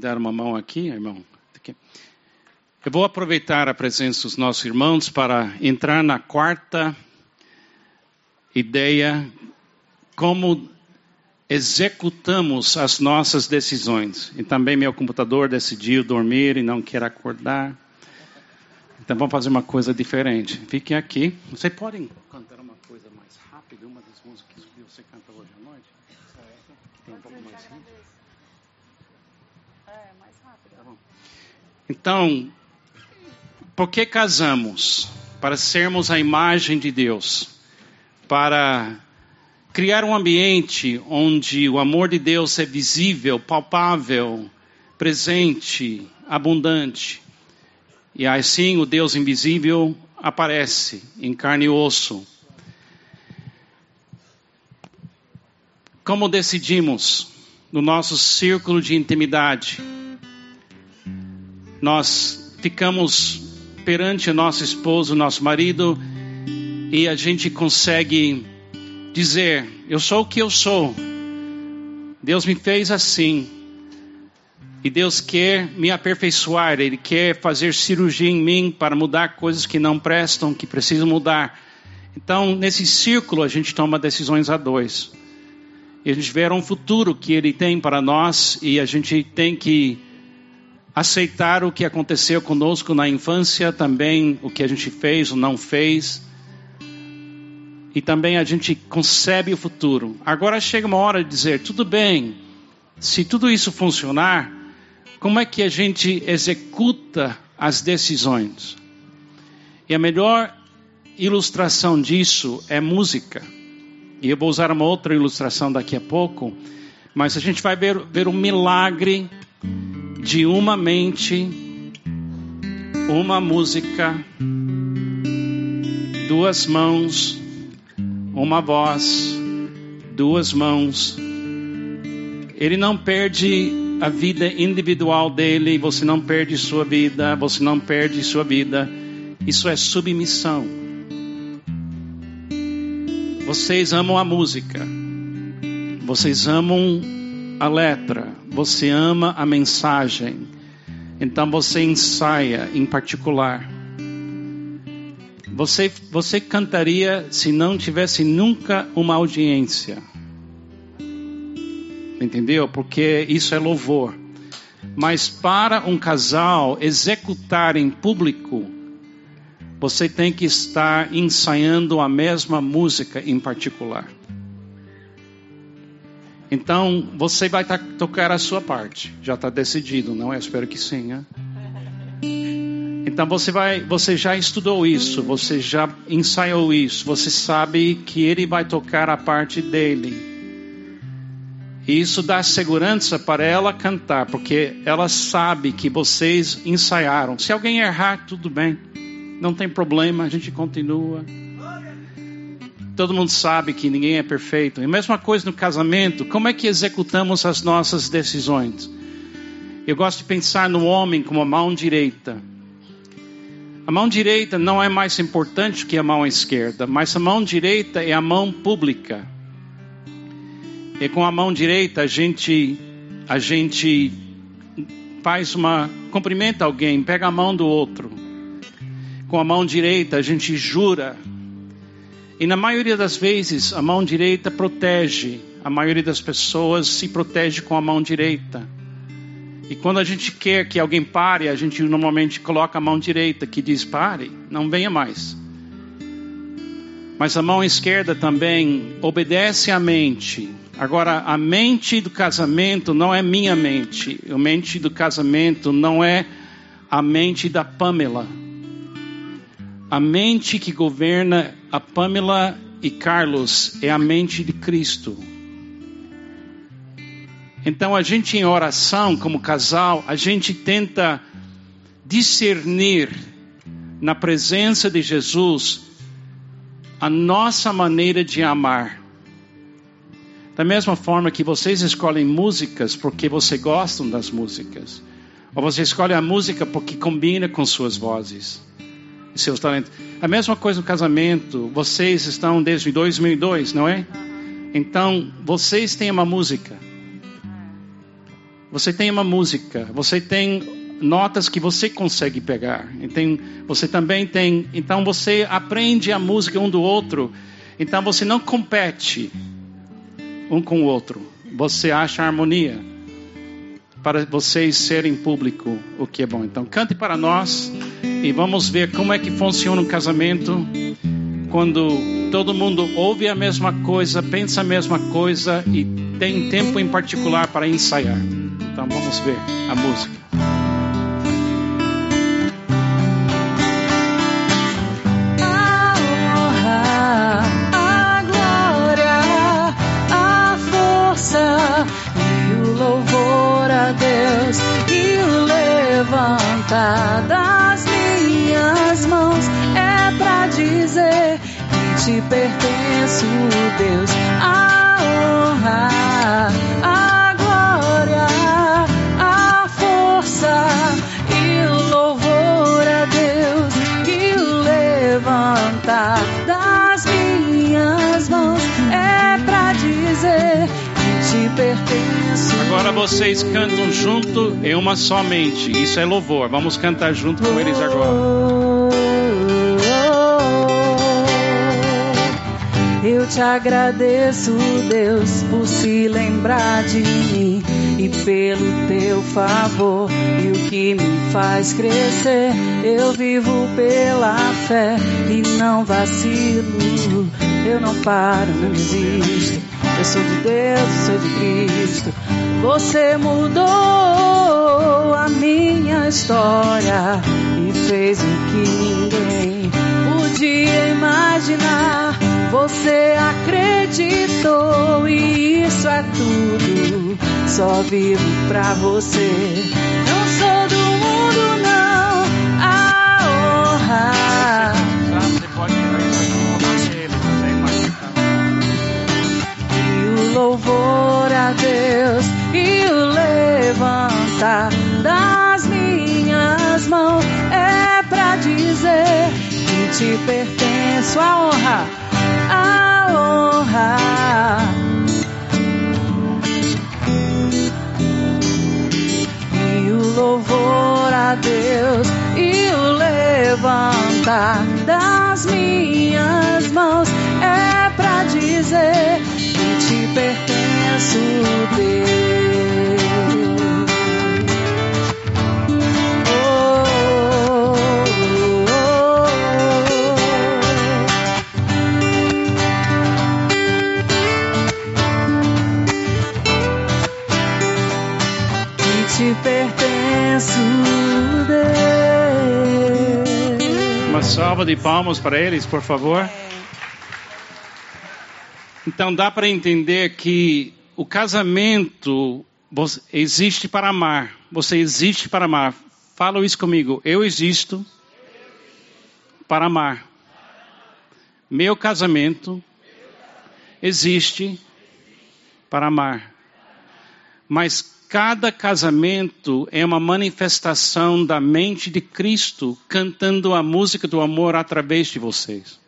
dar uma mão aqui, irmão? Eu vou aproveitar a presença dos nossos irmãos para entrar na quarta ideia, como executamos as nossas decisões. E também meu computador decidiu dormir e não quer acordar. Então vamos fazer uma coisa diferente. Fiquem aqui. Vocês podem cantar uma coisa mais rápida, uma das músicas que você canta hoje à noite? Que tem um pouco mais rápido. É, mais rápido. Tá bom. Então, por que casamos? Para sermos a imagem de Deus. Para criar um ambiente onde o amor de Deus é visível, palpável, presente, abundante. E assim o Deus invisível aparece em carne e osso. Como decidimos no nosso círculo de intimidade, nós ficamos perante nosso esposo, nosso marido, e a gente consegue dizer: Eu sou o que eu sou. Deus me fez assim. E Deus quer me aperfeiçoar, Ele quer fazer cirurgia em mim para mudar coisas que não prestam, que precisam mudar. Então, nesse círculo, a gente toma decisões a dois. E a gente vê um futuro que Ele tem para nós e a gente tem que aceitar o que aconteceu conosco na infância, também o que a gente fez ou não fez. E também a gente concebe o futuro. Agora chega uma hora de dizer: tudo bem, se tudo isso funcionar, como é que a gente executa as decisões? E a melhor ilustração disso é música. E eu vou usar uma outra ilustração daqui a pouco, mas a gente vai ver, ver um milagre de uma mente, uma música, duas mãos, uma voz, duas mãos. Ele não perde a vida individual dele, você não perde sua vida, você não perde sua vida. Isso é submissão. Vocês amam a música, vocês amam a letra, você ama a mensagem, então você ensaia em particular. Você, você cantaria se não tivesse nunca uma audiência. Entendeu? Porque isso é louvor. Mas para um casal executar em público, você tem que estar ensaiando a mesma música em particular. Então, você vai tocar a sua parte. Já está decidido, não é? Eu espero que sim. Né? Então você vai, você já estudou isso, você já ensaiou isso, você sabe que ele vai tocar a parte dele. E isso dá segurança para ela cantar, porque ela sabe que vocês ensaiaram. Se alguém errar, tudo bem, não tem problema, a gente continua. Todo mundo sabe que ninguém é perfeito. E a mesma coisa no casamento, como é que executamos as nossas decisões? Eu gosto de pensar no homem como a mão direita. A mão direita não é mais importante que a mão esquerda, mas a mão direita é a mão pública. E com a mão direita a gente a gente faz uma cumprimenta alguém, pega a mão do outro. Com a mão direita a gente jura. E na maioria das vezes a mão direita protege. A maioria das pessoas se protege com a mão direita. E quando a gente quer que alguém pare, a gente normalmente coloca a mão direita que diz pare, não venha mais. Mas a mão esquerda também obedece à mente Agora, a mente do casamento não é minha mente. A mente do casamento não é a mente da Pamela. A mente que governa a Pamela e Carlos é a mente de Cristo. Então, a gente em oração, como casal, a gente tenta discernir na presença de Jesus a nossa maneira de amar. Da mesma forma que vocês escolhem músicas porque vocês gostam das músicas. Ou você escolhe a música porque combina com suas vozes seus talentos. A mesma coisa no casamento. Vocês estão desde 2002, não é? Então, vocês têm uma música. Você tem uma música, você tem notas que você consegue pegar. Então, você também tem. Então você aprende a música um do outro. Então você não compete um com o outro. Você acha harmonia para vocês serem público o que é bom. Então cante para nós e vamos ver como é que funciona um casamento quando todo mundo ouve a mesma coisa, pensa a mesma coisa e tem tempo em particular para ensaiar. Então vamos ver a música. Das minhas mãos é pra dizer que te pertenço, Deus. A honra, vocês cantam junto em uma só mente. Isso é louvor. Vamos cantar junto com eles agora. Eu te agradeço, Deus, por se lembrar de mim e pelo teu favor e o que me faz crescer. Eu vivo pela fé e não vacilo. Eu não paro, não desisto. Eu sou de Deus, eu sou de Cristo. Você mudou a minha história e fez o que ninguém podia imaginar. Você acreditou e isso é tudo. Só vivo pra você. Não sou do mundo, não. A honra. Você pode E o louvor a Deus e o levantar das minhas mãos é pra dizer que te pertenço a honra, a honra. E o louvor a Deus e o levantar das minhas mãos é pra dizer que te pertenço, Deus. Salva de palmas para eles, por favor. Então dá para entender que o casamento existe para amar. Você existe para amar. Fala isso comigo. Eu existo para amar. Meu casamento existe para amar. Mas cada casamento é uma manifestação da mente de Cristo cantando a música do amor através de vocês.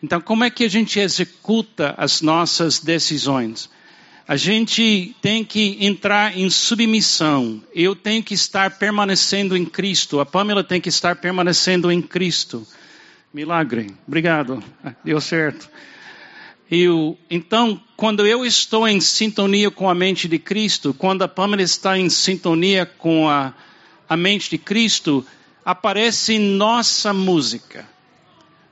Então, como é que a gente executa as nossas decisões? A gente tem que entrar em submissão. Eu tenho que estar permanecendo em Cristo. A Pamela tem que estar permanecendo em Cristo. Milagre. Obrigado. Deu certo. Eu, então, quando eu estou em sintonia com a mente de Cristo, quando a Pamela está em sintonia com a, a mente de Cristo, aparece nossa música.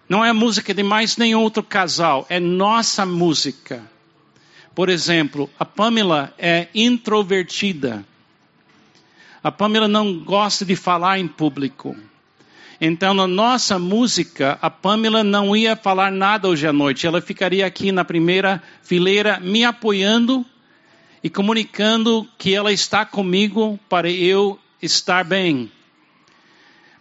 Não é a música de mais nenhum outro casal, é nossa música. Por exemplo, a Pamela é introvertida. A Pamela não gosta de falar em público. Então, na nossa música, a Pamela não ia falar nada hoje à noite. Ela ficaria aqui na primeira fileira, me apoiando e comunicando que ela está comigo para eu estar bem.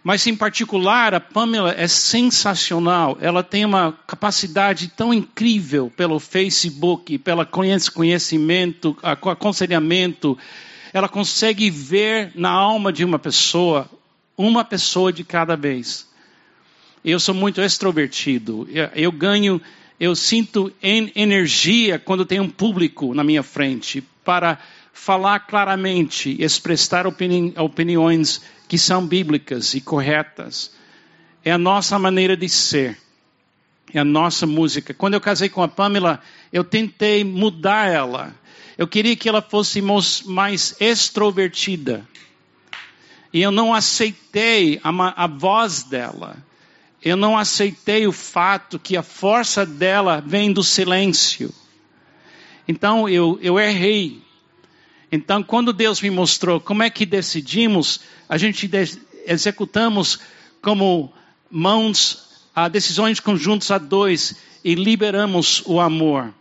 Mas, em particular, a Pamela é sensacional. Ela tem uma capacidade tão incrível pelo Facebook, pelo conhecimento, aconselhamento. Ela consegue ver na alma de uma pessoa uma pessoa de cada vez. Eu sou muito extrovertido. Eu ganho, eu sinto energia quando tem um público na minha frente para falar claramente, expressar opini opiniões que são bíblicas e corretas. É a nossa maneira de ser. É a nossa música. Quando eu casei com a Pamela, eu tentei mudar ela. Eu queria que ela fosse mais extrovertida. E eu não aceitei a, a voz dela. Eu não aceitei o fato que a força dela vem do silêncio. Então eu, eu errei. Então, quando Deus me mostrou como é que decidimos, a gente de, executamos como mãos a decisões conjuntas a dois e liberamos o amor.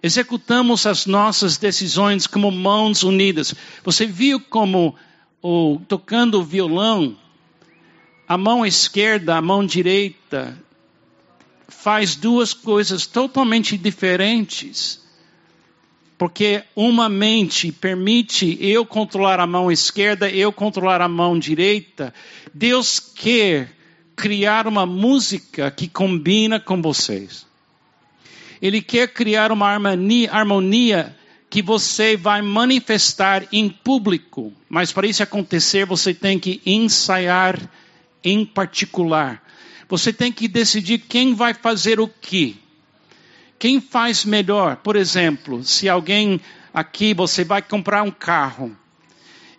Executamos as nossas decisões como mãos unidas. Você viu como o, tocando o violão, a mão esquerda, a mão direita faz duas coisas totalmente diferentes. Porque uma mente permite eu controlar a mão esquerda, eu controlar a mão direita. Deus quer criar uma música que combina com vocês. Ele quer criar uma harmonia, harmonia que você vai manifestar em público. Mas para isso acontecer, você tem que ensaiar em particular. Você tem que decidir quem vai fazer o que. Quem faz melhor? Por exemplo, se alguém aqui você vai comprar um carro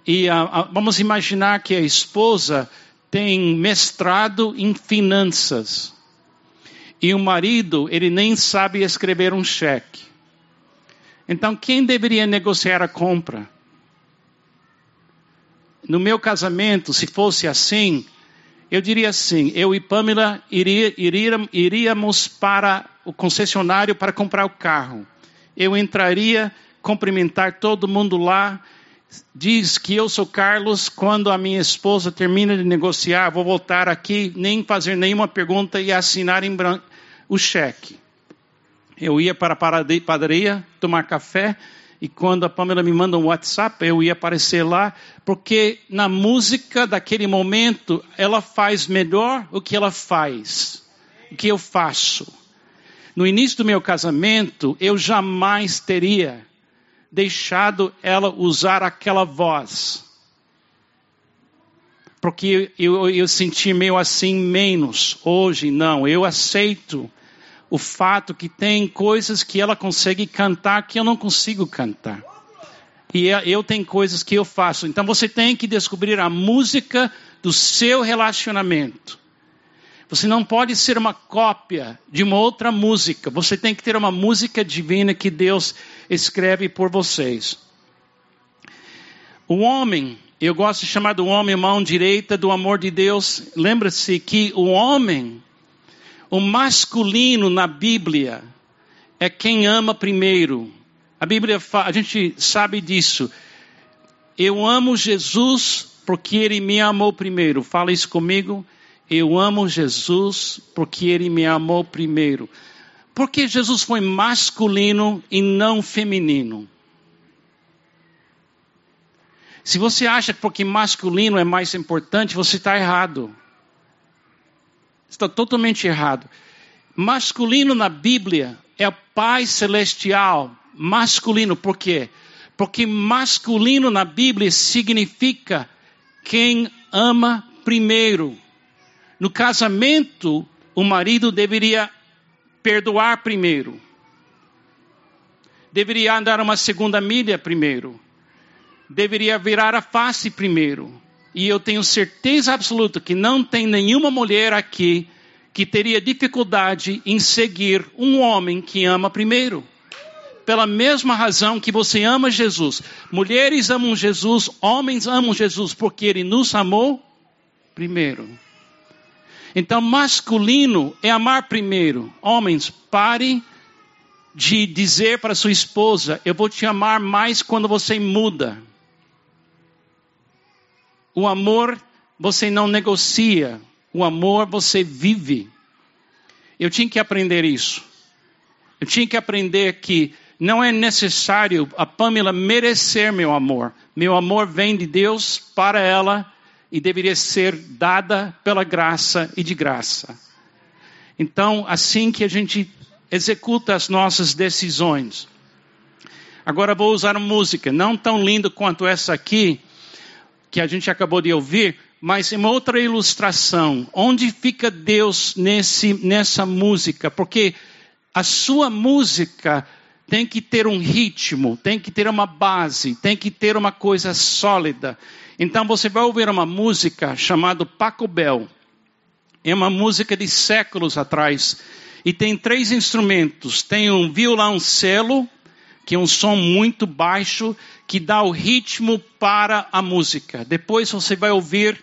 e uh, vamos imaginar que a esposa tem mestrado em finanças e o marido ele nem sabe escrever um cheque. Então quem deveria negociar a compra? No meu casamento, se fosse assim, eu diria assim: eu e Pamela iria, iríamos para o concessionário para comprar o carro. Eu entraria, cumprimentar todo mundo lá. Diz que eu sou Carlos. Quando a minha esposa termina de negociar, vou voltar aqui, nem fazer nenhuma pergunta e assinar em branco o cheque. Eu ia para a padaria tomar café e quando a Pamela me manda um WhatsApp, eu ia aparecer lá, porque na música daquele momento, ela faz melhor o que ela faz, o que eu faço. No início do meu casamento, eu jamais teria deixado ela usar aquela voz. Porque eu, eu senti meio assim menos. Hoje, não. Eu aceito o fato que tem coisas que ela consegue cantar que eu não consigo cantar. E é, eu tenho coisas que eu faço. Então você tem que descobrir a música do seu relacionamento. Você não pode ser uma cópia de uma outra música. Você tem que ter uma música divina que Deus escreve por vocês. O homem, eu gosto de chamar do homem mão direita do amor de Deus. Lembra-se que o homem o masculino na Bíblia é quem ama primeiro. A Bíblia, a gente sabe disso. Eu amo Jesus porque ele me amou primeiro. Fala isso comigo. Eu amo Jesus porque ele me amou primeiro. Porque Jesus foi masculino e não feminino. Se você acha que porque masculino é mais importante, você está errado. Está totalmente errado. Masculino na Bíblia é o Pai Celestial. Masculino, por quê? Porque masculino na Bíblia significa quem ama primeiro. No casamento, o marido deveria perdoar primeiro. Deveria andar uma segunda milha primeiro. Deveria virar a face primeiro. E eu tenho certeza absoluta que não tem nenhuma mulher aqui que teria dificuldade em seguir um homem que ama primeiro. Pela mesma razão que você ama Jesus. Mulheres amam Jesus, homens amam Jesus, porque ele nos amou primeiro. Então, masculino é amar primeiro. Homens, pare de dizer para sua esposa: Eu vou te amar mais quando você muda. O amor você não negocia, o amor você vive. Eu tinha que aprender isso. Eu tinha que aprender que não é necessário a Pamela merecer meu amor. Meu amor vem de Deus para ela e deveria ser dada pela graça e de graça. Então, assim que a gente executa as nossas decisões, Agora vou usar música, não tão linda quanto essa aqui, que a gente acabou de ouvir, mas em outra ilustração. Onde fica Deus nesse, nessa música? Porque a sua música tem que ter um ritmo, tem que ter uma base, tem que ter uma coisa sólida. Então você vai ouvir uma música chamada Paco Bell. É uma música de séculos atrás. E tem três instrumentos. Tem um violoncelo, que é um som muito baixo, que dá o ritmo para a música. Depois você vai ouvir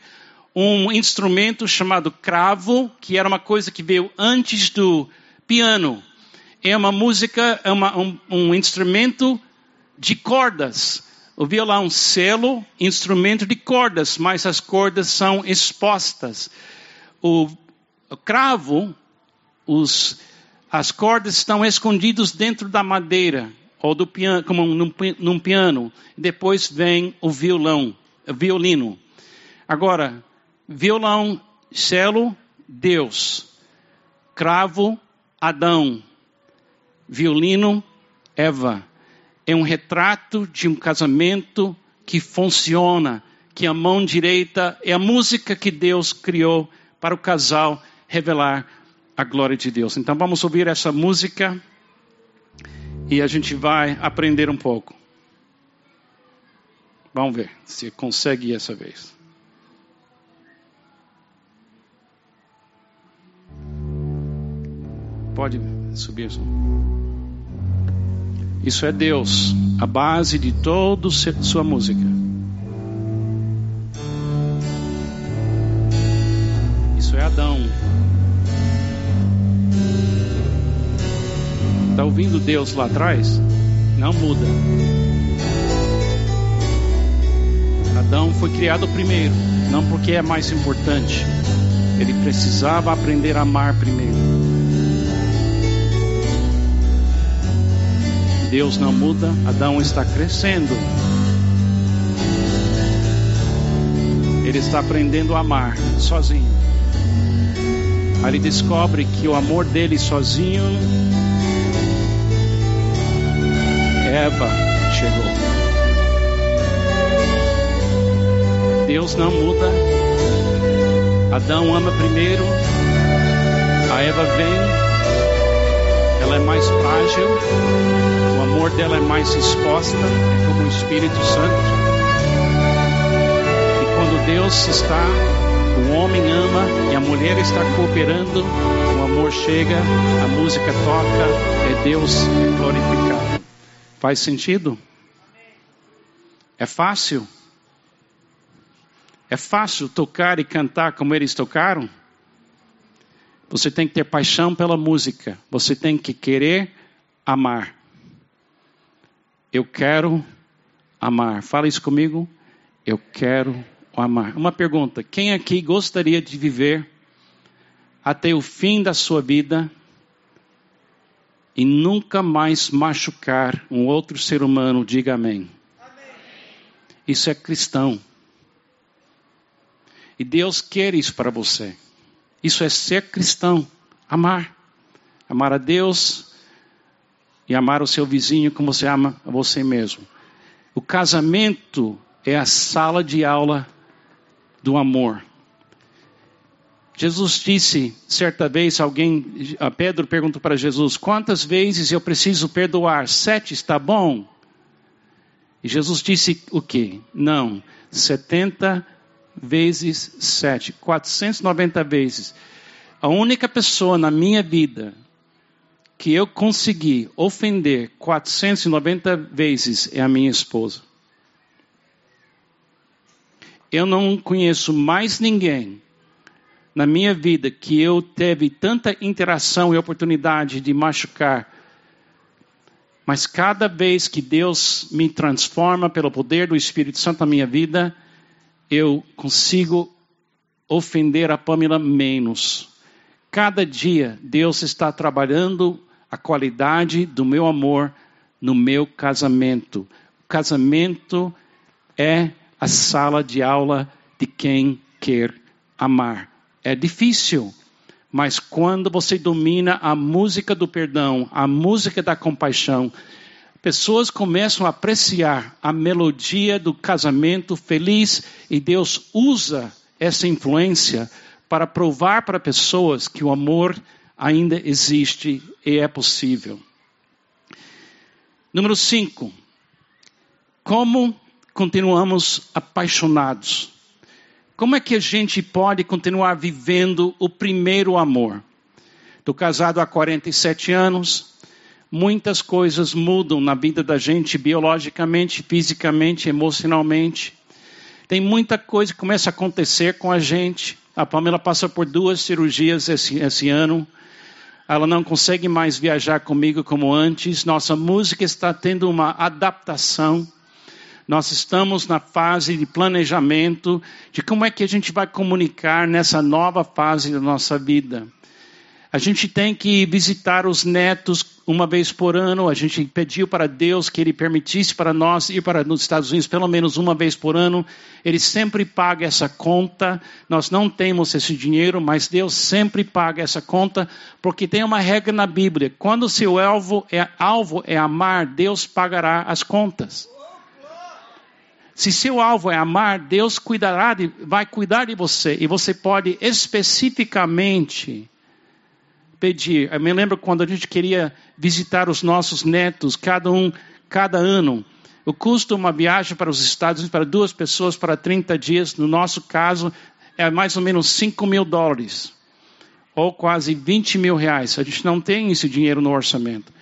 um instrumento chamado cravo, que era uma coisa que veio antes do piano. É uma música, é uma, um, um instrumento de cordas. O violão, selo, instrumento de cordas, mas as cordas são expostas. O, o cravo, os, as cordas estão escondidas dentro da madeira, ou do piano, como num, num piano. Depois vem o violão, violino. Agora, violão, selo, Deus. Cravo, Adão. Violino, Eva. É um retrato de um casamento que funciona, que a mão direita é a música que Deus criou para o casal revelar a glória de Deus. Então vamos ouvir essa música e a gente vai aprender um pouco. Vamos ver se consegue essa vez. Pode subir. Isso é Deus, a base de toda sua música. Isso é Adão. Está ouvindo Deus lá atrás? Não muda. Adão foi criado primeiro, não porque é mais importante. Ele precisava aprender a amar primeiro. Deus não muda, Adão está crescendo. Ele está aprendendo a amar sozinho. Aí ele descobre que o amor dele sozinho Eva chegou. Deus não muda. Adão ama primeiro. A Eva vem. Ela é mais frágil. O amor dela é mais exposta. É como o Espírito Santo. E quando Deus está, o homem ama e a mulher está cooperando. O amor chega, a música toca, é Deus glorificado. Faz sentido? É fácil? É fácil tocar e cantar como eles tocaram? Você tem que ter paixão pela música. Você tem que querer amar. Eu quero amar. Fala isso comigo. Eu quero amar. Uma pergunta: quem aqui gostaria de viver até o fim da sua vida e nunca mais machucar um outro ser humano, diga amém. amém. Isso é cristão. E Deus quer isso para você. Isso é ser cristão, amar. Amar a Deus e amar o seu vizinho como você ama a você mesmo. O casamento é a sala de aula do amor. Jesus disse, certa vez, alguém, Pedro perguntou para Jesus: quantas vezes eu preciso perdoar? Sete está bom? E Jesus disse o quê? Não, setenta vezes sete, 490 vezes. A única pessoa na minha vida que eu consegui ofender 490 vezes é a minha esposa. Eu não conheço mais ninguém na minha vida que eu teve tanta interação e oportunidade de machucar, mas cada vez que Deus me transforma pelo poder do Espírito Santo na minha vida, eu consigo ofender a Pamela menos. Cada dia Deus está trabalhando a qualidade do meu amor no meu casamento. O casamento é a sala de aula de quem quer amar. É difícil, mas quando você domina a música do perdão, a música da compaixão, pessoas começam a apreciar a melodia do casamento feliz e Deus usa essa influência para provar para pessoas que o amor ainda existe e é possível. Número 5. Como continuamos apaixonados? Como é que a gente pode continuar vivendo o primeiro amor? Estou casado há 47 anos. Muitas coisas mudam na vida da gente biologicamente, fisicamente, emocionalmente. Tem muita coisa que começa a acontecer com a gente. A Pamela passa por duas cirurgias esse, esse ano. Ela não consegue mais viajar comigo como antes. Nossa música está tendo uma adaptação. Nós estamos na fase de planejamento de como é que a gente vai comunicar nessa nova fase da nossa vida. A gente tem que visitar os netos uma vez por ano. A gente pediu para Deus que Ele permitisse para nós ir para os Estados Unidos pelo menos uma vez por ano. Ele sempre paga essa conta. Nós não temos esse dinheiro, mas Deus sempre paga essa conta, porque tem uma regra na Bíblia: quando seu alvo é, alvo é amar, Deus pagará as contas. Se seu alvo é amar, Deus cuidará de, vai cuidar de você e você pode especificamente pedir. Eu me lembro quando a gente queria visitar os nossos netos, cada um, cada ano. O custo de uma viagem para os Estados Unidos para duas pessoas para 30 dias, no nosso caso, é mais ou menos 5 mil dólares. Ou quase 20 mil reais. A gente não tem esse dinheiro no orçamento.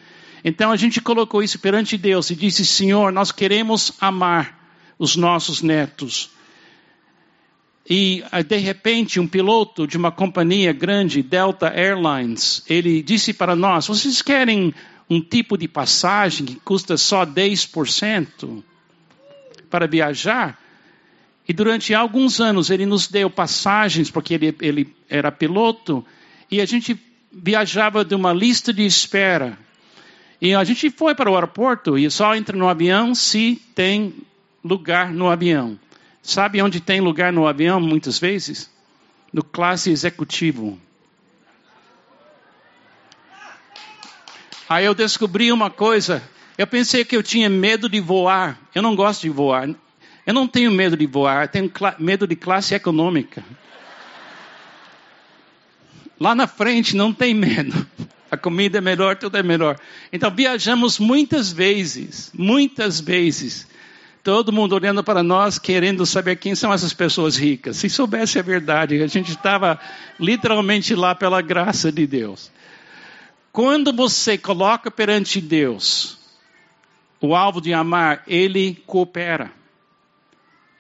Então a gente colocou isso perante Deus e disse: Senhor, nós queremos amar os nossos netos. E ah, de repente, um piloto de uma companhia grande, Delta Airlines, ele disse para nós: vocês querem um tipo de passagem que custa só 10% para viajar? E durante alguns anos ele nos deu passagens, porque ele, ele era piloto, e a gente viajava de uma lista de espera. E a gente foi para o aeroporto e só entra no avião se tem lugar no avião. Sabe onde tem lugar no avião muitas vezes? No classe executivo. Aí eu descobri uma coisa. Eu pensei que eu tinha medo de voar. Eu não gosto de voar. Eu não tenho medo de voar, eu tenho medo de classe econômica. Lá na frente não tem medo. A comida é melhor, tudo é melhor. Então viajamos muitas vezes, muitas vezes. Todo mundo olhando para nós, querendo saber quem são essas pessoas ricas. Se soubesse a verdade, a gente estava literalmente lá pela graça de Deus. Quando você coloca perante Deus o alvo de amar, ele coopera.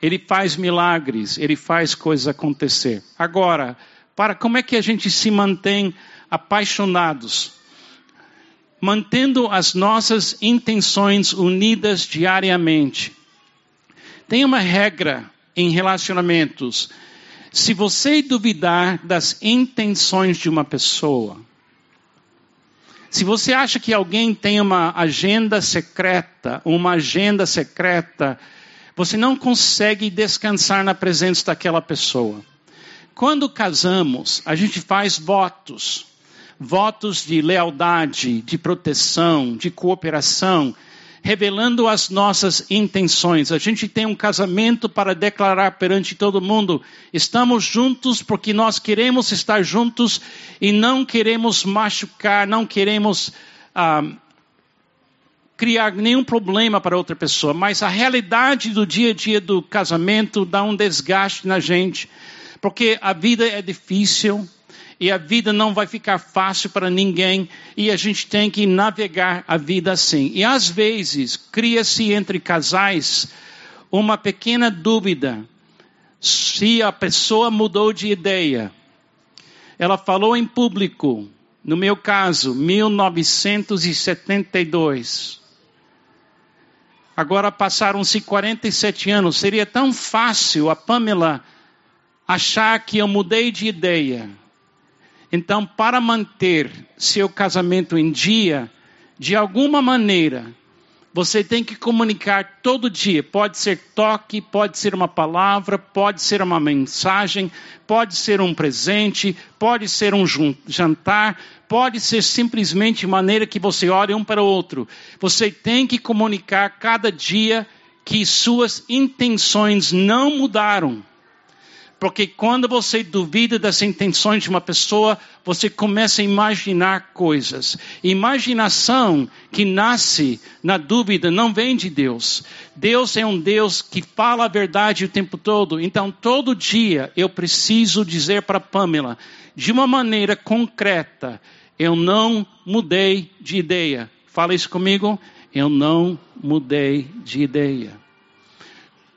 Ele faz milagres, ele faz coisas acontecer. Agora, para como é que a gente se mantém apaixonados? Mantendo as nossas intenções unidas diariamente. Tem uma regra em relacionamentos. Se você duvidar das intenções de uma pessoa, se você acha que alguém tem uma agenda secreta, uma agenda secreta, você não consegue descansar na presença daquela pessoa. Quando casamos, a gente faz votos, votos de lealdade, de proteção, de cooperação, revelando as nossas intenções. A gente tem um casamento para declarar perante todo mundo: estamos juntos porque nós queremos estar juntos e não queremos machucar, não queremos ah, criar nenhum problema para outra pessoa. Mas a realidade do dia a dia do casamento dá um desgaste na gente, porque a vida é difícil e a vida não vai ficar fácil para ninguém e a gente tem que navegar a vida assim. E às vezes cria-se entre casais uma pequena dúvida se a pessoa mudou de ideia. Ela falou em público, no meu caso, 1972. Agora passaram-se 47 anos. Seria tão fácil a Pamela achar que eu mudei de ideia então, para manter seu casamento em dia, de alguma maneira, Você tem que comunicar todo dia. Pode ser toque, pode ser uma palavra, pode ser uma mensagem, pode ser um presente, pode ser um jantar, pode ser simplesmente maneira que você olha um para o outro. Você tem que comunicar cada dia que suas intenções não mudaram. Porque quando você duvida das intenções de uma pessoa, você começa a imaginar coisas. Imaginação que nasce na dúvida não vem de Deus. Deus é um Deus que fala a verdade o tempo todo. Então, todo dia eu preciso dizer para Pamela, de uma maneira concreta, eu não mudei de ideia. Fala isso comigo. Eu não mudei de ideia.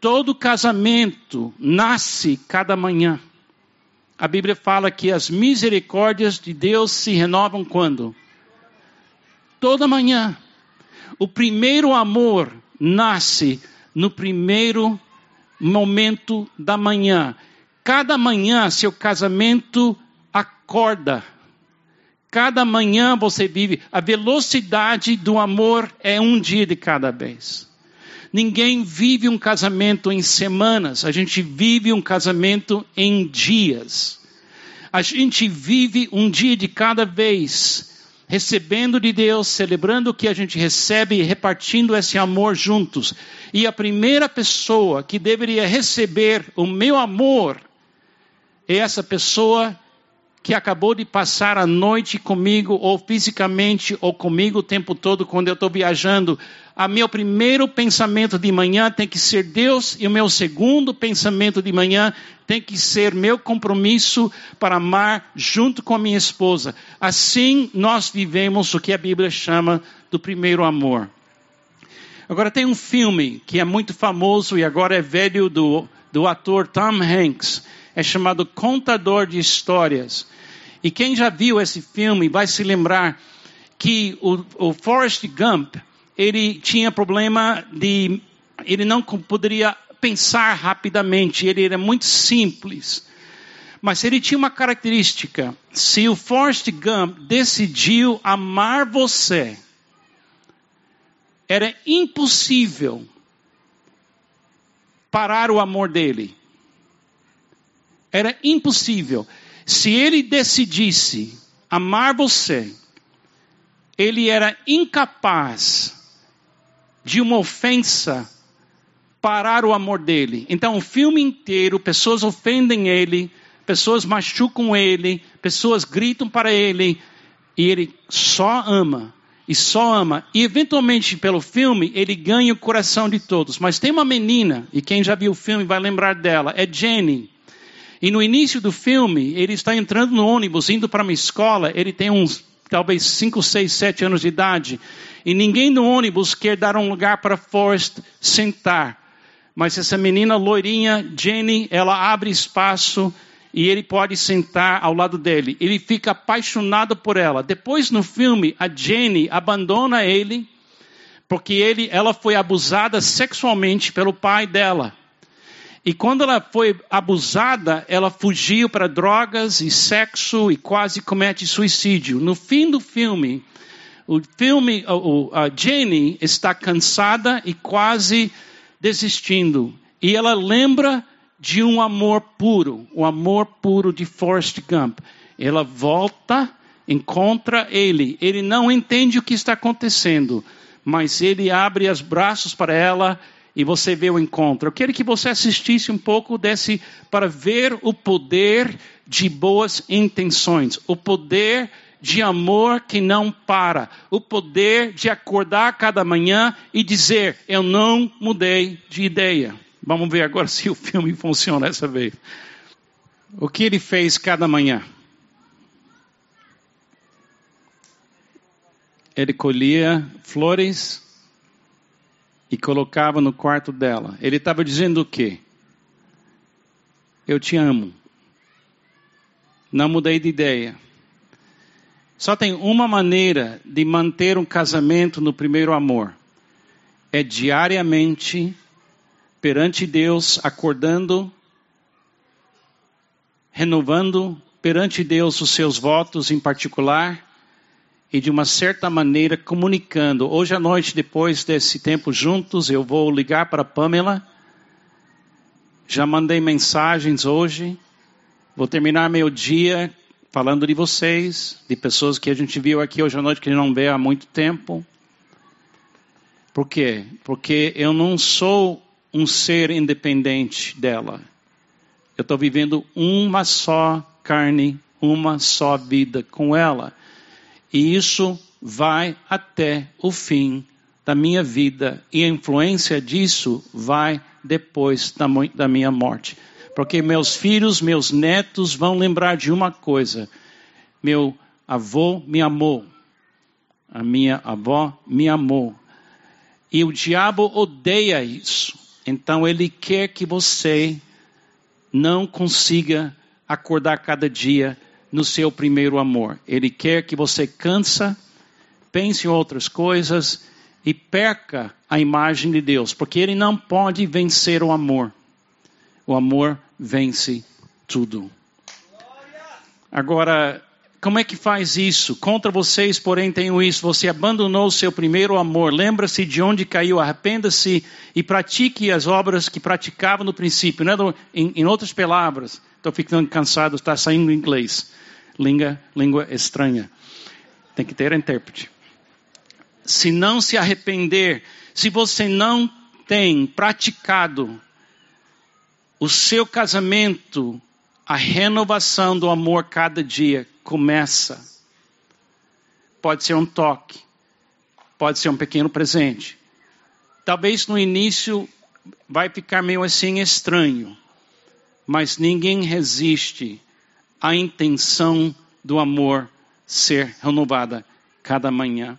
Todo casamento nasce cada manhã. A Bíblia fala que as misericórdias de Deus se renovam quando? Toda manhã. O primeiro amor nasce no primeiro momento da manhã. Cada manhã seu casamento acorda. Cada manhã você vive. A velocidade do amor é um dia de cada vez. Ninguém vive um casamento em semanas, a gente vive um casamento em dias. A gente vive um dia de cada vez, recebendo de Deus, celebrando o que a gente recebe e repartindo esse amor juntos. E a primeira pessoa que deveria receber o meu amor é essa pessoa que acabou de passar a noite comigo, ou fisicamente, ou comigo o tempo todo quando eu estou viajando, a meu primeiro pensamento de manhã tem que ser Deus, e o meu segundo pensamento de manhã tem que ser meu compromisso para amar junto com a minha esposa. Assim nós vivemos o que a Bíblia chama do primeiro amor. Agora tem um filme que é muito famoso e agora é velho do, do ator Tom Hanks. É chamado Contador de Histórias. E quem já viu esse filme vai se lembrar que o, o Forrest Gump, ele tinha problema de, ele não poderia pensar rapidamente, ele era muito simples. Mas ele tinha uma característica: se o Forrest Gump decidiu amar você, era impossível parar o amor dele. Era impossível. Se ele decidisse amar você, ele era incapaz de uma ofensa parar o amor dele. Então, o filme inteiro, pessoas ofendem ele, pessoas machucam ele, pessoas gritam para ele, e ele só ama. E só ama. E eventualmente, pelo filme, ele ganha o coração de todos. Mas tem uma menina, e quem já viu o filme vai lembrar dela, é Jenny. E no início do filme, ele está entrando no ônibus, indo para uma escola, ele tem uns, talvez 5, 6, 7 anos de idade, e ninguém no ônibus quer dar um lugar para Forrest sentar. Mas essa menina loirinha, Jenny, ela abre espaço e ele pode sentar ao lado dele. Ele fica apaixonado por ela. Depois no filme, a Jenny abandona ele porque ele, ela foi abusada sexualmente pelo pai dela. E quando ela foi abusada, ela fugiu para drogas e sexo e quase comete suicídio. No fim do filme, o filme, a Jenny está cansada e quase desistindo. E ela lembra de um amor puro, o amor puro de Forrest Gump. Ela volta, encontra ele. Ele não entende o que está acontecendo, mas ele abre os braços para ela e você vê o encontro. Eu quero que você assistisse um pouco desse para ver o poder de boas intenções, o poder de amor que não para, o poder de acordar cada manhã e dizer: Eu não mudei de ideia. Vamos ver agora se o filme funciona dessa vez. O que ele fez cada manhã? Ele colhia flores e colocava no quarto dela. Ele estava dizendo o quê? Eu te amo. Não mudei de ideia. Só tem uma maneira de manter um casamento no primeiro amor. É diariamente, perante Deus, acordando, renovando perante Deus os seus votos em particular e de uma certa maneira comunicando. Hoje à noite, depois desse tempo juntos, eu vou ligar para a Pamela. Já mandei mensagens hoje. Vou terminar meu dia falando de vocês, de pessoas que a gente viu aqui hoje à noite que não vê há muito tempo. Por quê? Porque eu não sou um ser independente dela. Eu estou vivendo uma só carne, uma só vida com ela. E isso vai até o fim da minha vida. E a influência disso vai depois da, minha morte. Porque meus filhos, meus netos vão lembrar de uma coisa: meu avô me amou, a minha avó me amou. E o diabo odeia isso. Então ele quer que você não consiga acordar cada dia no seu primeiro amor. Ele quer que você cansa, pense em outras coisas e perca a imagem de Deus, porque ele não pode vencer o amor. O amor vence tudo. Agora, como é que faz isso? Contra vocês, porém, tenho isso. Você abandonou o seu primeiro amor. Lembra-se de onde caiu, arrependa-se e pratique as obras que praticava no princípio. Né? Em, em outras palavras, estou ficando cansado, está saindo em inglês. Língua, língua estranha. Tem que ter intérprete. Se não se arrepender, se você não tem praticado o seu casamento, a renovação do amor cada dia começa. Pode ser um toque, pode ser um pequeno presente. Talvez no início vai ficar meio assim estranho, mas ninguém resiste à intenção do amor ser renovada cada manhã.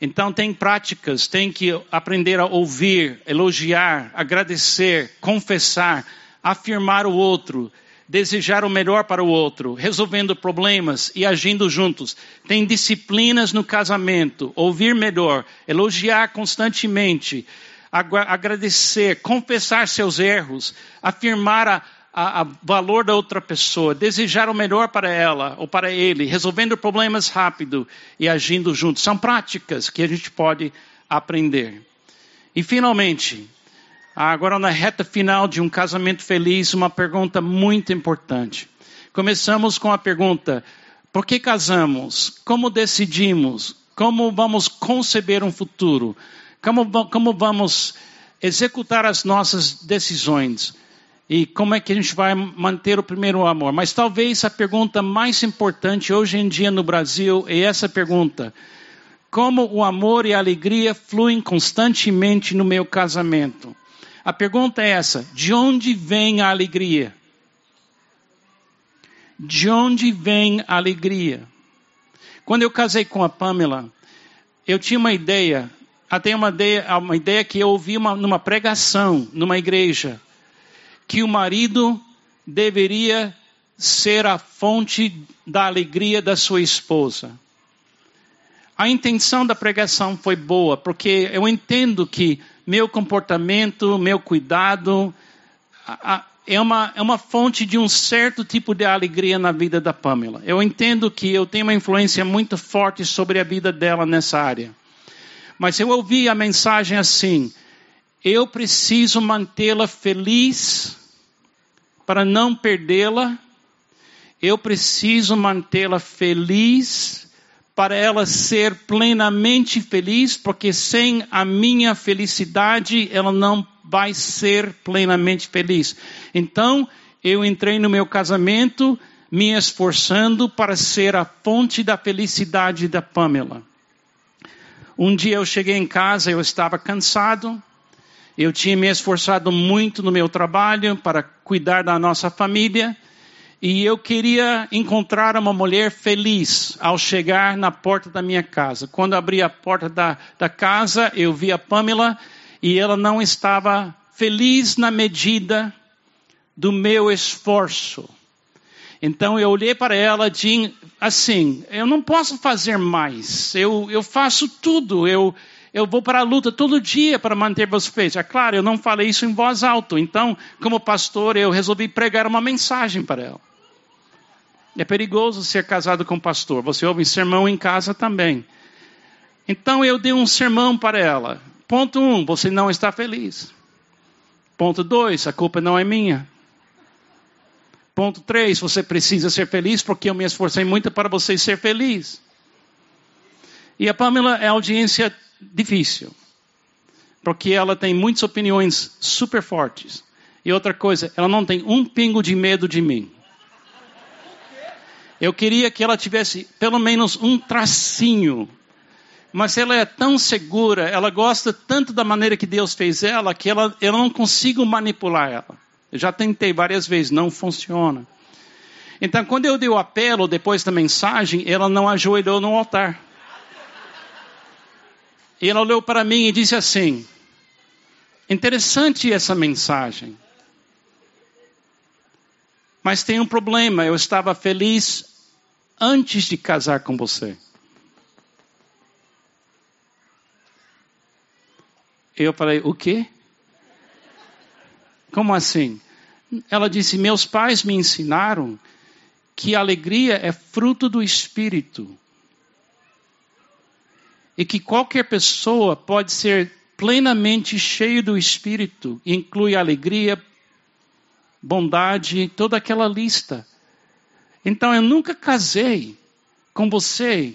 Então tem práticas, tem que aprender a ouvir, elogiar, agradecer, confessar, afirmar o outro, desejar o melhor para o outro, resolvendo problemas e agindo juntos. Tem disciplinas no casamento, ouvir melhor, elogiar constantemente, agradecer, confessar seus erros, afirmar a, a, valor da outra pessoa, desejar o melhor para ela ou para ele, resolvendo problemas rápido e agindo juntos. São práticas que a gente pode aprender. E finalmente, Agora, na reta final de um casamento feliz, uma pergunta muito importante. Começamos com a pergunta: por que casamos? Como decidimos? Como vamos conceber um futuro? Como, como vamos executar as nossas decisões? E como é que a gente vai manter o primeiro amor? Mas talvez a pergunta mais importante hoje em dia no Brasil é essa pergunta: como o amor e a alegria fluem constantemente no meu casamento? A pergunta é essa: de onde vem a alegria? De onde vem a alegria? Quando eu casei com a Pamela, eu tinha uma ideia, até uma ideia, uma ideia que eu ouvi uma, numa pregação, numa igreja, que o marido deveria ser a fonte da alegria da sua esposa. A intenção da pregação foi boa, porque eu entendo que meu comportamento, meu cuidado, é uma, é uma fonte de um certo tipo de alegria na vida da Pamela. Eu entendo que eu tenho uma influência muito forte sobre a vida dela nessa área. Mas eu ouvi a mensagem assim: eu preciso mantê-la feliz para não perdê-la. Eu preciso mantê-la feliz para ela ser plenamente feliz, porque sem a minha felicidade ela não vai ser plenamente feliz. Então, eu entrei no meu casamento me esforçando para ser a fonte da felicidade da Pamela. Um dia eu cheguei em casa, eu estava cansado, eu tinha me esforçado muito no meu trabalho para cuidar da nossa família e eu queria encontrar uma mulher feliz ao chegar na porta da minha casa. Quando abri a porta da, da casa, eu vi a Pamela e ela não estava feliz na medida do meu esforço. Então eu olhei para ela de assim, eu não posso fazer mais. Eu, eu faço tudo. Eu, eu vou para a luta todo dia para manter você feliz. É claro, eu não falei isso em voz alta. Então, como pastor, eu resolvi pregar uma mensagem para ela. É perigoso ser casado com pastor. Você ouve sermão em casa também. Então eu dei um sermão para ela. Ponto um, você não está feliz. Ponto dois, a culpa não é minha. Ponto três, você precisa ser feliz porque eu me esforcei muito para você ser feliz. E a Pamela é audiência difícil, porque ela tem muitas opiniões super fortes. E outra coisa, ela não tem um pingo de medo de mim. Eu queria que ela tivesse pelo menos um tracinho. Mas ela é tão segura, ela gosta tanto da maneira que Deus fez ela, que ela, eu não consigo manipular ela. Eu já tentei várias vezes, não funciona. Então, quando eu dei o apelo depois da mensagem, ela não ajoelhou no altar. E ela olhou para mim e disse assim: Interessante essa mensagem. Mas tem um problema, eu estava feliz antes de casar com você. Eu falei: O quê? Como assim? Ela disse: Meus pais me ensinaram que a alegria é fruto do espírito e que qualquer pessoa pode ser plenamente cheio do Espírito, inclui alegria, bondade, toda aquela lista. Então eu nunca casei com você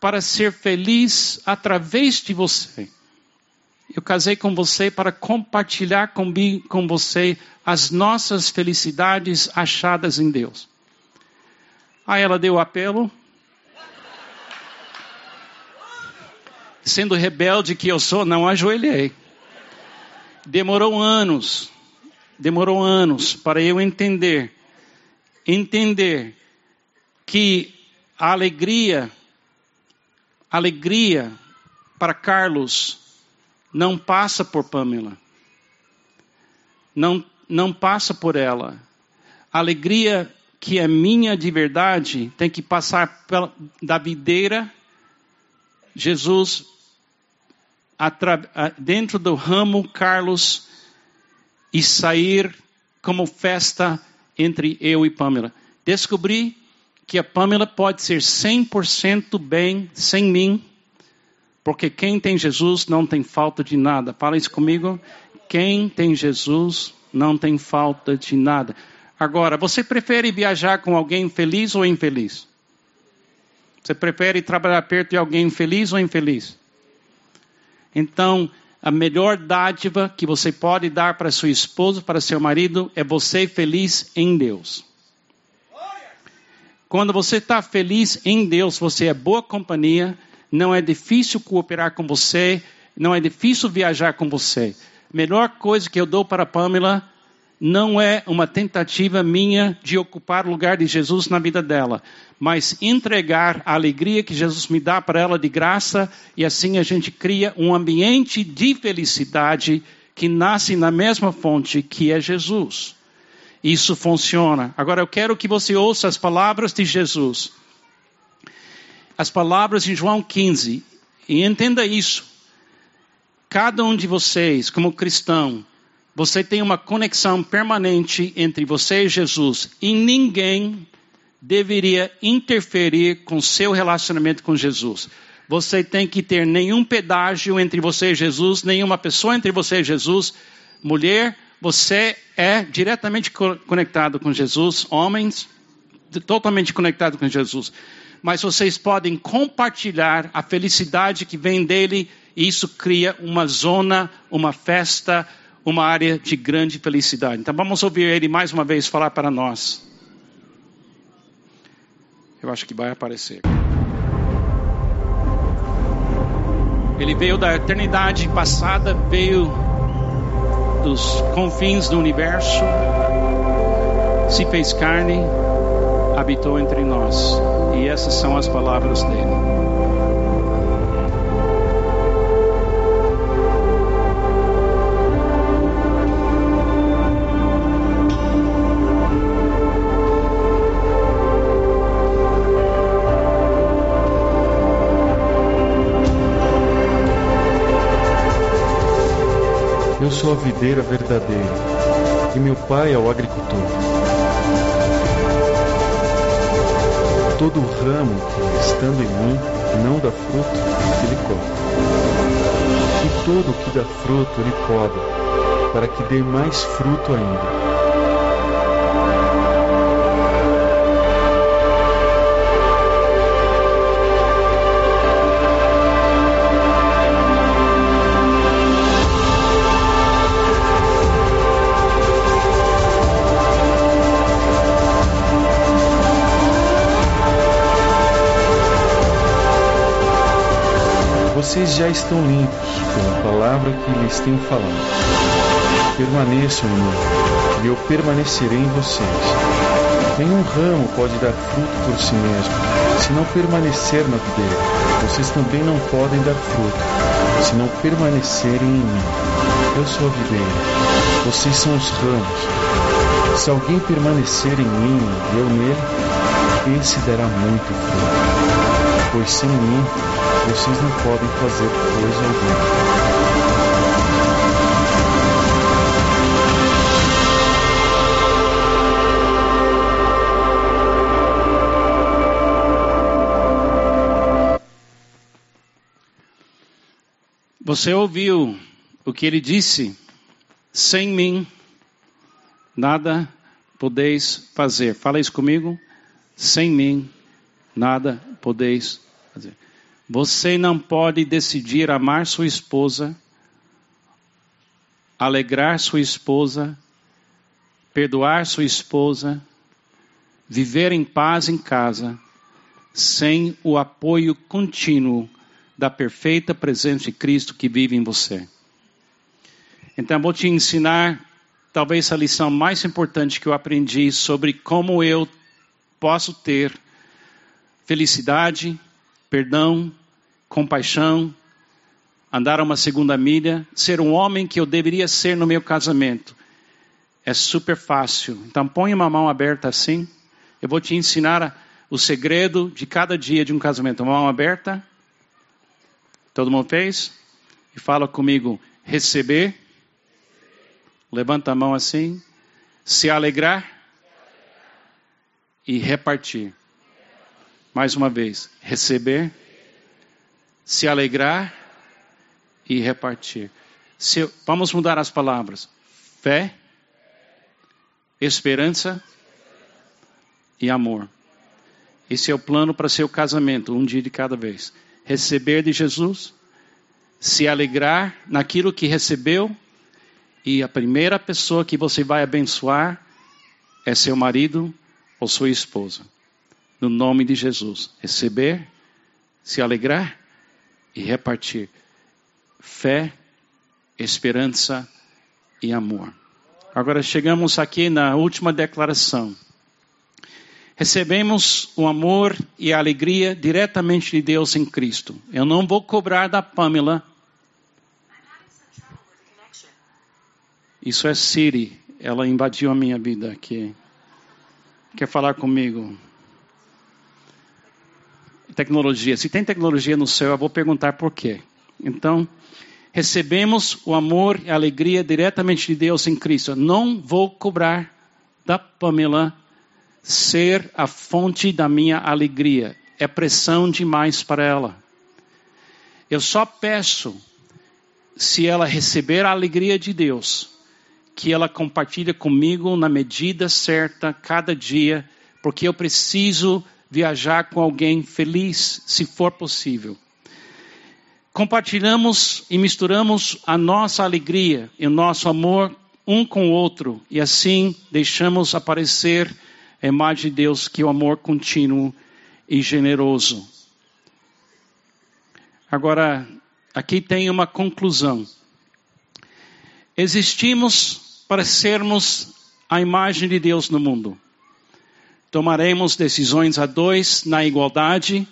para ser feliz através de você. Eu casei com você para compartilhar com, você as nossas felicidades achadas em Deus. Aí ela deu o apelo, sendo rebelde que eu sou, não ajoelhei. Demorou anos, demorou anos para eu entender, entender que a alegria, alegria para Carlos não passa por Pamela, não, não passa por ela. A alegria que é minha de verdade tem que passar pela, da videira Jesus dentro do ramo Carlos e sair como festa entre eu e Pamela. Descobri que a Pamela pode ser 100% bem sem mim, porque quem tem Jesus não tem falta de nada. Fala isso comigo. Quem tem Jesus não tem falta de nada. Agora, você prefere viajar com alguém feliz ou infeliz? Você prefere trabalhar perto de alguém feliz ou infeliz? Então, a melhor dádiva que você pode dar para sua esposa, para seu marido, é você feliz em Deus. Quando você está feliz em Deus, você é boa companhia, não é difícil cooperar com você, não é difícil viajar com você. Melhor coisa que eu dou para a Pamela não é uma tentativa minha de ocupar o lugar de Jesus na vida dela, mas entregar a alegria que Jesus me dá para ela de graça e assim a gente cria um ambiente de felicidade que nasce na mesma fonte que é Jesus. Isso funciona. Agora eu quero que você ouça as palavras de Jesus. As palavras de João 15 e entenda isso. Cada um de vocês, como cristão, você tem uma conexão permanente entre você e Jesus e ninguém deveria interferir com seu relacionamento com Jesus. Você tem que ter nenhum pedágio entre você e Jesus, nenhuma pessoa entre você e Jesus. Mulher, você é diretamente conectado com Jesus. Homens, totalmente conectado com Jesus. Mas vocês podem compartilhar a felicidade que vem dele e isso cria uma zona, uma festa, uma área de grande felicidade. Então vamos ouvir ele mais uma vez falar para nós. Eu acho que vai aparecer. Ele veio da eternidade passada, veio dos confins do universo, se fez carne, habitou entre nós. E essas são as palavras dele. Sou a videira verdadeira e meu pai é o agricultor. todo ramo que, estando em mim, não dá fruto, ele corta. E todo que dá fruto, ele poda, para que dê mais fruto ainda. Já estão limpos pela palavra que lhes tenho falado. Permaneçam em mim, e eu permanecerei em vocês. Nenhum ramo pode dar fruto por si mesmo, se não permanecer na videira. Vocês também não podem dar fruto, se não permanecerem em mim. Eu sou a videira, vocês são os ramos. Se alguém permanecer em mim e eu nele, esse dará muito fruto. Pois sem mim vocês não podem fazer coisa alguma. Você ouviu o que ele disse? Sem mim, nada podeis fazer. Fala isso comigo. Sem mim, nada podeis. Você não pode decidir amar sua esposa, alegrar sua esposa, perdoar sua esposa, viver em paz em casa, sem o apoio contínuo da perfeita presença de Cristo que vive em você. Então, vou te ensinar talvez a lição mais importante que eu aprendi sobre como eu posso ter felicidade, perdão, compaixão, andar uma segunda milha, ser um homem que eu deveria ser no meu casamento. É super fácil. Então põe uma mão aberta assim. Eu vou te ensinar o segredo de cada dia de um casamento. Mão aberta. Todo mundo fez? E fala comigo: receber. Levanta a mão assim. Se alegrar. E repartir. Mais uma vez, receber, se alegrar e repartir. Se, vamos mudar as palavras: fé, esperança e amor. Esse é o plano para seu casamento, um dia de cada vez. Receber de Jesus, se alegrar naquilo que recebeu, e a primeira pessoa que você vai abençoar é seu marido ou sua esposa no nome de Jesus. Receber, se alegrar e repartir fé, esperança e amor. Agora chegamos aqui na última declaração. Recebemos o amor e a alegria diretamente de Deus em Cristo. Eu não vou cobrar da Pamela. Isso é Siri. Ela invadiu a minha vida aqui. Quer falar comigo? Tecnologia. Se tem tecnologia no céu, eu vou perguntar por quê. Então, recebemos o amor e a alegria diretamente de Deus em Cristo. Eu não vou cobrar da Pamela ser a fonte da minha alegria. É pressão demais para ela. Eu só peço, se ela receber a alegria de Deus, que ela compartilhe comigo na medida certa, cada dia, porque eu preciso viajar com alguém feliz, se for possível. Compartilhamos e misturamos a nossa alegria e o nosso amor um com o outro, e assim deixamos aparecer a imagem de Deus, que é o amor contínuo e generoso. Agora, aqui tem uma conclusão. Existimos para sermos a imagem de Deus no mundo tomaremos decisões a dois na igualdade,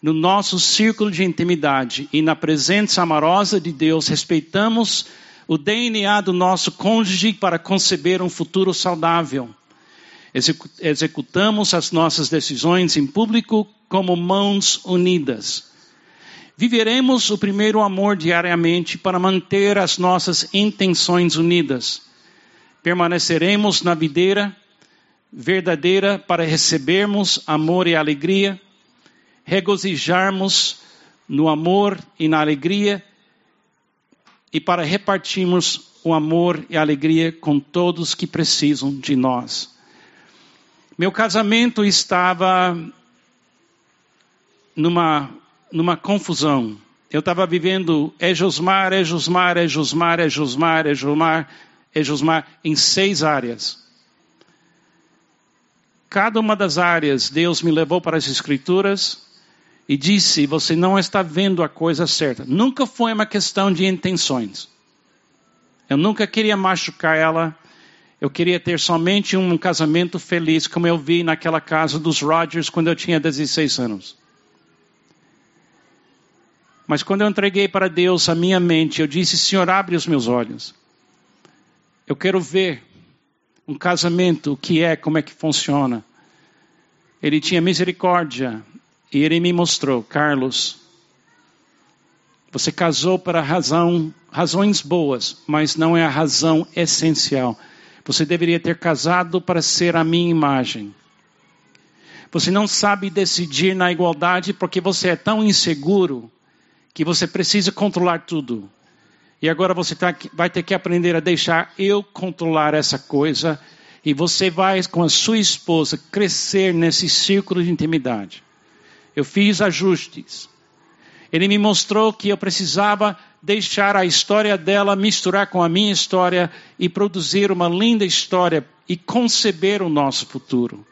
no nosso círculo de intimidade e na presença amorosa de Deus, respeitamos o DNA do nosso cônjuge para conceber um futuro saudável. Executamos as nossas decisões em público como mãos unidas. Viveremos o primeiro amor diariamente para manter as nossas intenções unidas. Permaneceremos na videira verdadeira para recebermos amor e alegria, regozijarmos no amor e na alegria e para repartirmos o amor e a alegria com todos que precisam de nós. Meu casamento estava numa, numa confusão. Eu estava vivendo é Josmar, é Josmar, é Josmar, é Josmar, é Josmar, é Josmar, em seis áreas. Cada uma das áreas, Deus me levou para as Escrituras e disse: Você não está vendo a coisa certa. Nunca foi uma questão de intenções. Eu nunca queria machucar ela. Eu queria ter somente um casamento feliz, como eu vi naquela casa dos Rogers quando eu tinha 16 anos. Mas quando eu entreguei para Deus a minha mente, eu disse: Senhor, abre os meus olhos. Eu quero ver um casamento, o que é, como é que funciona. Ele tinha misericórdia e ele me mostrou, Carlos, você casou para razão, razões boas, mas não é a razão essencial. Você deveria ter casado para ser a minha imagem. Você não sabe decidir na igualdade porque você é tão inseguro que você precisa controlar tudo. E agora você tá, vai ter que aprender a deixar eu controlar essa coisa. E você vai, com a sua esposa, crescer nesse círculo de intimidade. Eu fiz ajustes. Ele me mostrou que eu precisava deixar a história dela misturar com a minha história e produzir uma linda história e conceber o nosso futuro.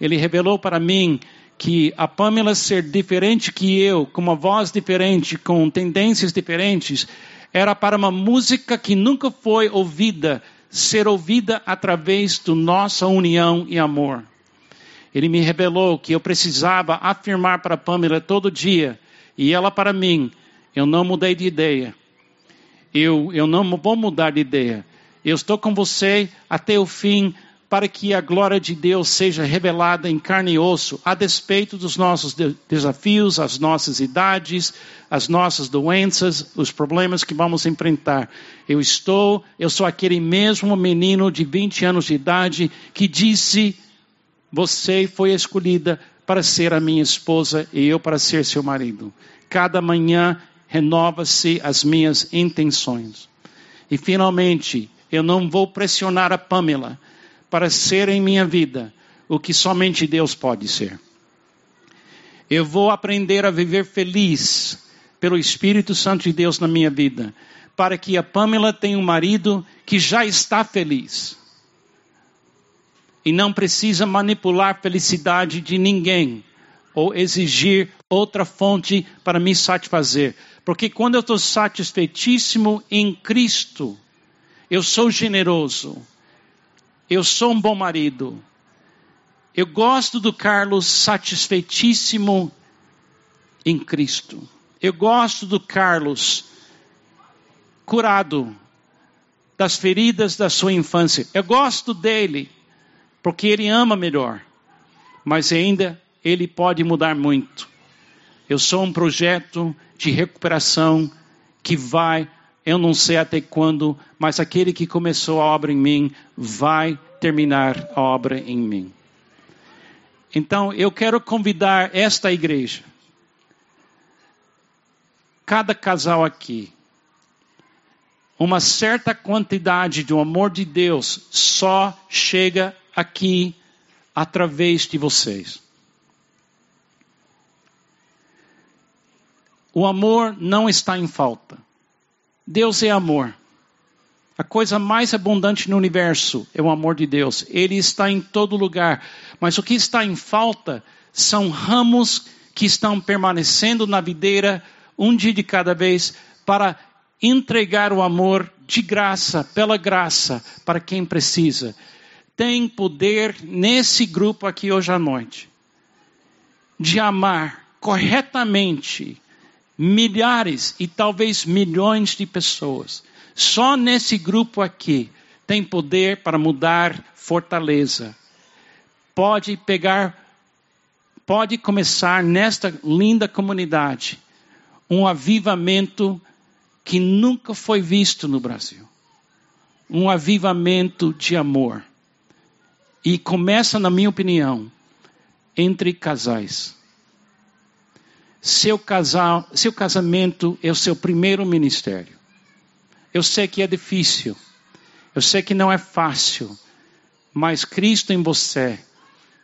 Ele revelou para mim que a Pamela ser diferente que eu, com uma voz diferente, com tendências diferentes, era para uma música que nunca foi ouvida, ser ouvida através da nossa união e amor. Ele me revelou que eu precisava afirmar para Pamela todo dia, e ela para mim, eu não mudei de ideia. Eu, eu não vou mudar de ideia. Eu estou com você até o fim, para que a glória de Deus seja revelada em carne e osso, a despeito dos nossos desafios, as nossas idades, as nossas doenças, os problemas que vamos enfrentar. Eu estou, eu sou aquele mesmo menino de 20 anos de idade que disse: Você foi escolhida para ser a minha esposa e eu para ser seu marido. Cada manhã renova-se as minhas intenções. E finalmente, eu não vou pressionar a Pamela para ser em minha vida o que somente Deus pode ser. Eu vou aprender a viver feliz pelo Espírito Santo de Deus na minha vida, para que a Pamela tenha um marido que já está feliz e não precisa manipular a felicidade de ninguém ou exigir outra fonte para me satisfazer. Porque quando eu estou satisfeitíssimo em Cristo, eu sou generoso, eu sou um bom marido. Eu gosto do Carlos satisfeitíssimo em Cristo. Eu gosto do Carlos curado das feridas da sua infância. Eu gosto dele porque ele ama melhor. Mas ainda ele pode mudar muito. Eu sou um projeto de recuperação que vai eu não sei até quando, mas aquele que começou a obra em mim vai terminar a obra em mim. Então, eu quero convidar esta igreja, cada casal aqui, uma certa quantidade do amor de Deus só chega aqui através de vocês. O amor não está em falta. Deus é amor. A coisa mais abundante no universo é o amor de Deus. Ele está em todo lugar. Mas o que está em falta são ramos que estão permanecendo na videira um dia de cada vez para entregar o amor de graça, pela graça, para quem precisa. Tem poder nesse grupo aqui hoje à noite de amar corretamente milhares e talvez milhões de pessoas. Só nesse grupo aqui tem poder para mudar Fortaleza. Pode pegar, pode começar nesta linda comunidade um avivamento que nunca foi visto no Brasil. Um avivamento de amor. E começa, na minha opinião, entre casais. Seu, casal, seu casamento é o seu primeiro ministério. Eu sei que é difícil, eu sei que não é fácil, mas Cristo em você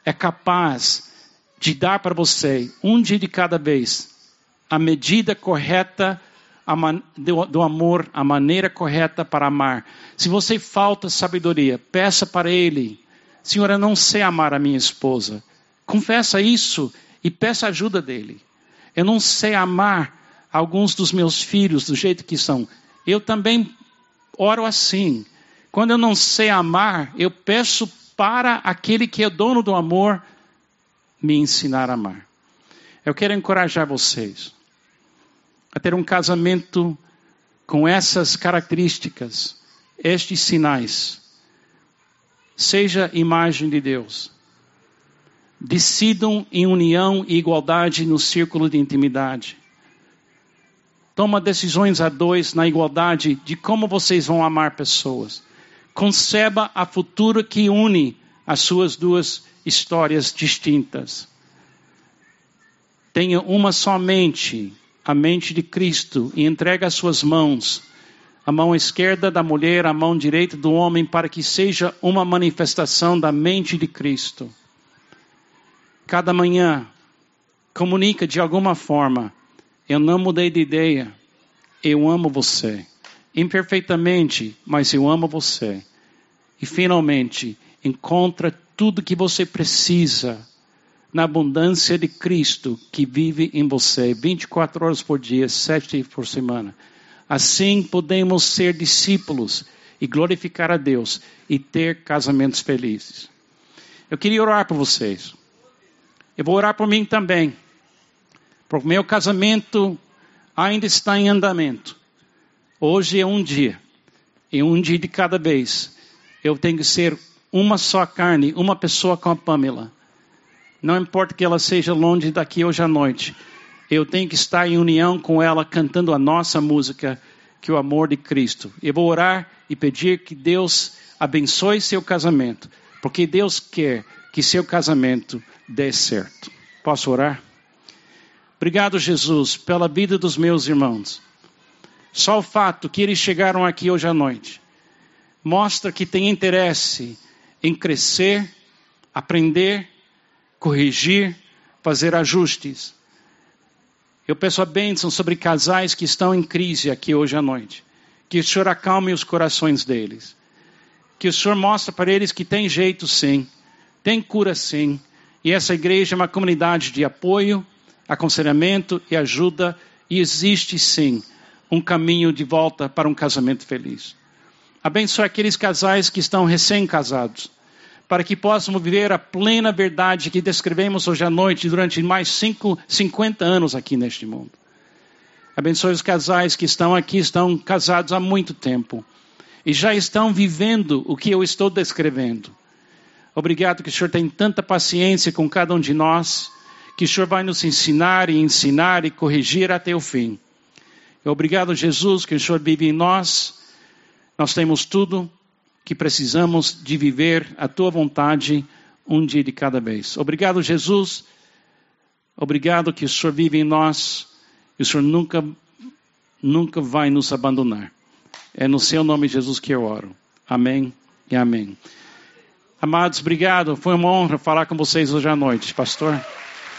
é capaz de dar para você, um dia de cada vez, a medida correta do, do amor, a maneira correta para amar. Se você falta sabedoria, peça para Ele: Senhor, eu não sei amar a minha esposa. Confessa isso e peça ajuda dele. Eu não sei amar alguns dos meus filhos do jeito que são. Eu também oro assim. Quando eu não sei amar, eu peço para aquele que é dono do amor me ensinar a amar. Eu quero encorajar vocês a ter um casamento com essas características, estes sinais. Seja imagem de Deus. Decidam em união e igualdade no círculo de intimidade. Toma decisões a dois na igualdade de como vocês vão amar pessoas. Conceba a futuro que une as suas duas histórias distintas. Tenha uma só mente a mente de Cristo e entrega as suas mãos, a mão esquerda da mulher, a mão direita do homem, para que seja uma manifestação da mente de Cristo. Cada manhã, comunica de alguma forma: eu não mudei de ideia, eu amo você. Imperfeitamente, mas eu amo você. E finalmente, encontra tudo que você precisa na abundância de Cristo que vive em você 24 horas por dia, sete por semana. Assim podemos ser discípulos e glorificar a Deus e ter casamentos felizes. Eu queria orar por vocês. Eu vou orar por mim também. Porque meu casamento ainda está em andamento. Hoje é um dia. E um dia de cada vez. Eu tenho que ser uma só carne, uma pessoa com a Pamela não importa que ela seja longe daqui hoje à noite. Eu tenho que estar em união com ela, cantando a nossa música, que é o amor de Cristo. Eu vou orar e pedir que Deus abençoe seu casamento, porque Deus quer que seu casamento dê certo. Posso orar? Obrigado, Jesus, pela vida dos meus irmãos. Só o fato que eles chegaram aqui hoje à noite mostra que têm interesse em crescer, aprender corrigir, fazer ajustes. Eu peço a bênção sobre casais que estão em crise aqui hoje à noite. Que o Senhor acalme os corações deles. Que o Senhor mostre para eles que tem jeito sim, tem cura sim. E essa igreja é uma comunidade de apoio, aconselhamento e ajuda. E existe sim um caminho de volta para um casamento feliz. Abençoe aqueles casais que estão recém-casados para que possamos viver a plena verdade que descrevemos hoje à noite durante mais cinco, 50 anos aqui neste mundo. Abençoe os casais que estão aqui, estão casados há muito tempo e já estão vivendo o que eu estou descrevendo. Obrigado que o Senhor tem tanta paciência com cada um de nós, que o Senhor vai nos ensinar e ensinar e corrigir até o fim. Obrigado, Jesus, que o Senhor vive em nós. Nós temos tudo que precisamos de viver a tua vontade um dia de cada vez. Obrigado, Jesus. Obrigado que o Senhor vive em nós e o Senhor nunca, nunca vai nos abandonar. É no seu nome, Jesus, que eu oro. Amém e amém. Amados, obrigado. Foi uma honra falar com vocês hoje à noite, pastor.